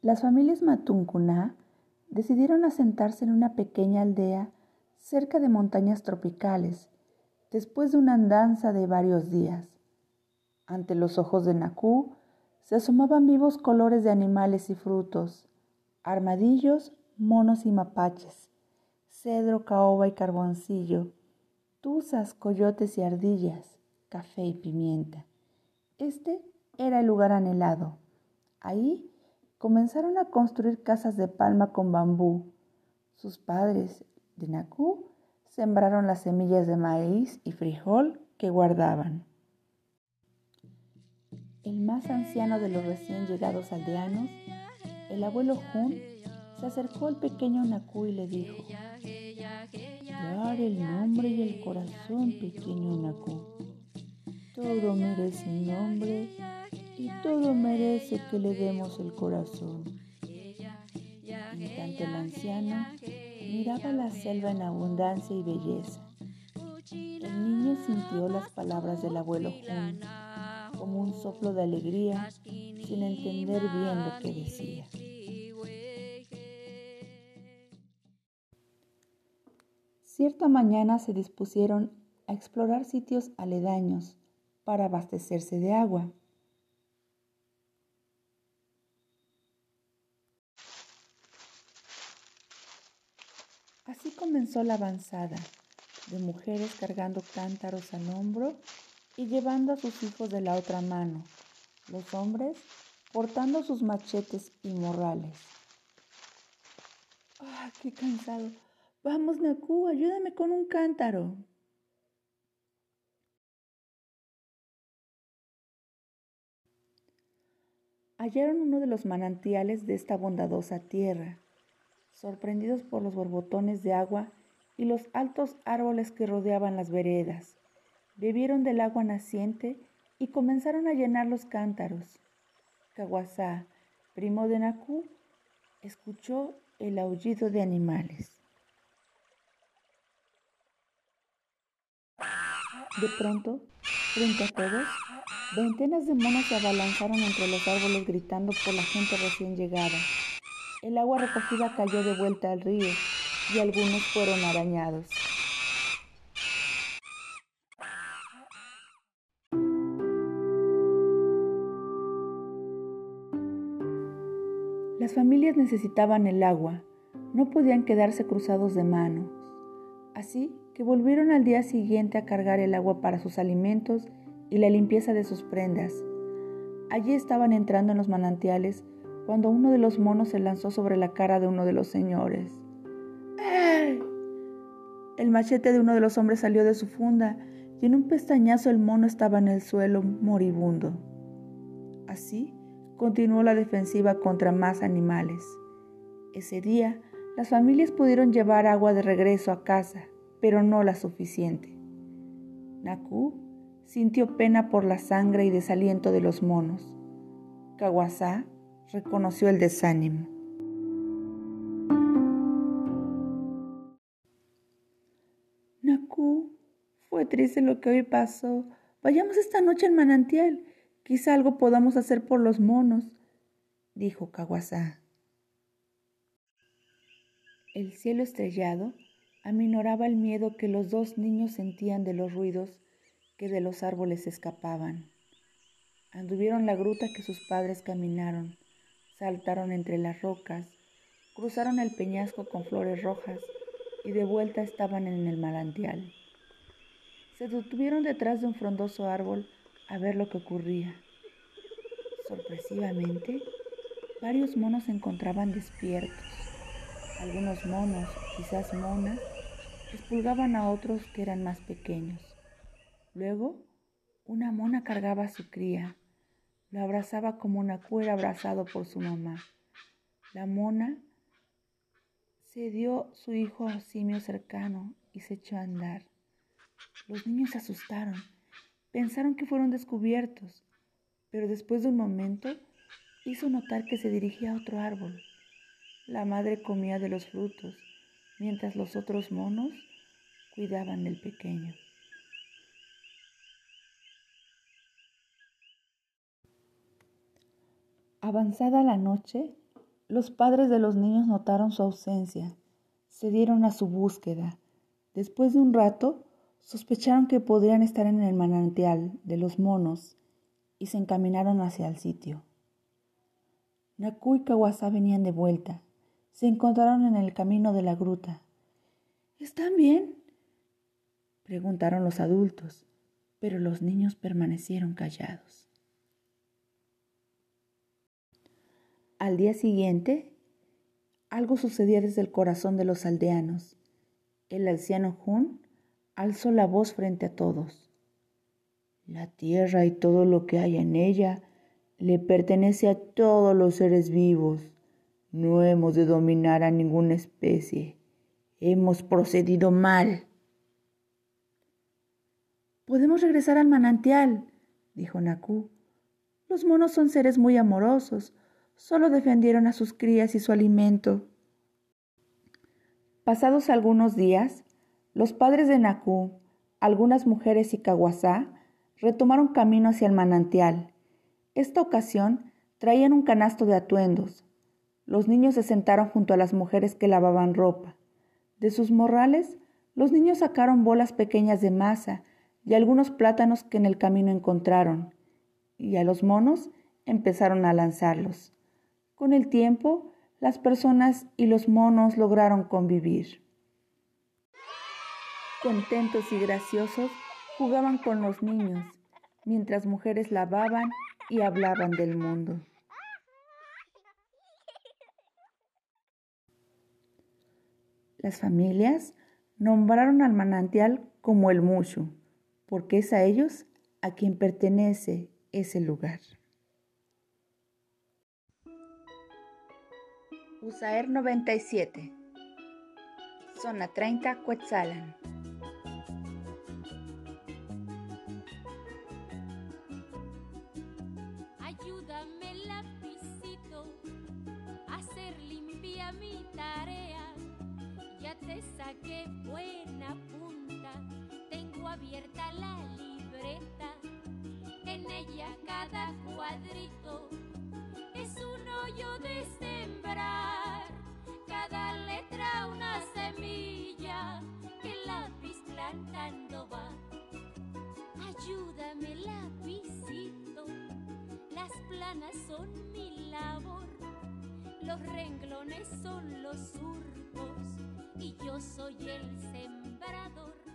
Las familias Matuncuná decidieron asentarse en una pequeña aldea cerca de montañas tropicales, después de una andanza de varios días. Ante los ojos de Nacú se asomaban vivos colores de animales y frutos, armadillos, monos y mapaches, cedro, caoba y carboncillo, tuzas, coyotes y ardillas, café y pimienta. Este era el lugar anhelado. Ahí comenzaron a construir casas de palma con bambú. Sus padres, de Nacú, sembraron las semillas de maíz y frijol que guardaban. El más anciano de los recién llegados aldeanos, el abuelo Jun, se acercó al pequeño Nacú y le dijo, Dar el nombre y el corazón, pequeño Nacú. Todo merece nombre y todo merece que le demos el corazón. En tanto el anciano miraba la selva en abundancia y belleza. El niño sintió las palabras del abuelo Jun como un soplo de alegría sin entender bien lo que decía. Cierta mañana se dispusieron a explorar sitios aledaños para abastecerse de agua. Así comenzó la avanzada de mujeres cargando cántaros al hombro y llevando a sus hijos de la otra mano, los hombres portando sus machetes y morrales. ¡Ah, qué cansado! Vamos, Naku, ayúdame con un cántaro. Hallaron uno de los manantiales de esta bondadosa tierra, sorprendidos por los borbotones de agua y los altos árboles que rodeaban las veredas. Bebieron del agua naciente y comenzaron a llenar los cántaros. Caguasá, primo de Nacú, escuchó el aullido de animales. De pronto, frente a todos, veintenas de monos se abalanzaron entre los árboles gritando por la gente recién llegada. El agua recogida cayó de vuelta al río y algunos fueron arañados. Las familias necesitaban el agua, no podían quedarse cruzados de manos. Así que volvieron al día siguiente a cargar el agua para sus alimentos y la limpieza de sus prendas. Allí estaban entrando en los manantiales cuando uno de los monos se lanzó sobre la cara de uno de los señores. ¡Ey! El machete de uno de los hombres salió de su funda y en un pestañazo el mono estaba en el suelo moribundo. Así continuó la defensiva contra más animales. Ese día, las familias pudieron llevar agua de regreso a casa pero no la suficiente. Naku sintió pena por la sangre y desaliento de los monos. Kawasa reconoció el desánimo. Naku, fue triste lo que hoy pasó. Vayamos esta noche al manantial. Quizá algo podamos hacer por los monos, dijo Kawasa. El cielo estrellado aminoraba el miedo que los dos niños sentían de los ruidos que de los árboles escapaban. Anduvieron la gruta que sus padres caminaron, saltaron entre las rocas, cruzaron el peñasco con flores rojas y de vuelta estaban en el manantial. Se detuvieron detrás de un frondoso árbol a ver lo que ocurría. Sorpresivamente, varios monos se encontraban despiertos. Algunos monos, quizás monas, expulgaban a otros que eran más pequeños. Luego, una mona cargaba a su cría, lo abrazaba como una cuera abrazado por su mamá. La mona se dio su hijo simio cercano y se echó a andar. Los niños se asustaron, pensaron que fueron descubiertos, pero después de un momento hizo notar que se dirigía a otro árbol. La madre comía de los frutos mientras los otros monos cuidaban del pequeño. Avanzada la noche, Los padres de los niños notaron su ausencia, se dieron a su búsqueda. Después de un rato, sospecharon que podrían estar en el manantial de los monos y se encaminaron hacia el sitio. Naku y Kawasa venían de vuelta. Se encontraron en el camino de la gruta. ¿Están bien? preguntaron los adultos, pero los niños permanecieron callados. Al día siguiente, algo sucedía desde el corazón de los aldeanos. El anciano Jun alzó la voz frente a todos. La tierra y todo lo que hay en ella le pertenece a todos los seres vivos. No hemos de dominar a ninguna especie. Hemos procedido mal. Podemos regresar al manantial, dijo Naku. Los monos son seres muy amorosos. Solo defendieron a sus crías y su alimento. Pasados algunos días, los padres de Naku, algunas mujeres y Kawasá retomaron camino hacia el manantial esta ocasión traían un canasto de atuendos. Los niños se sentaron junto a las mujeres que lavaban ropa. De sus morrales, los niños sacaron bolas pequeñas de masa y algunos plátanos que en el camino encontraron, y a los monos empezaron a lanzarlos. Con el tiempo, las personas y los monos lograron convivir. Contentos y graciosos, jugaban con los niños, mientras mujeres lavaban y hablaban del mundo. Las familias nombraron al manantial como el Mushu, porque es a ellos a quien pertenece ese lugar. Usaer 97 Zona 30 Cuetzalan. Qué buena punta, tengo abierta la libreta, en ella cada cuadrito es un hoyo de lápiz plantando va. Ayúdame lapicito, las planas son mi labor, los renglones son los surcos y yo soy el sembrador.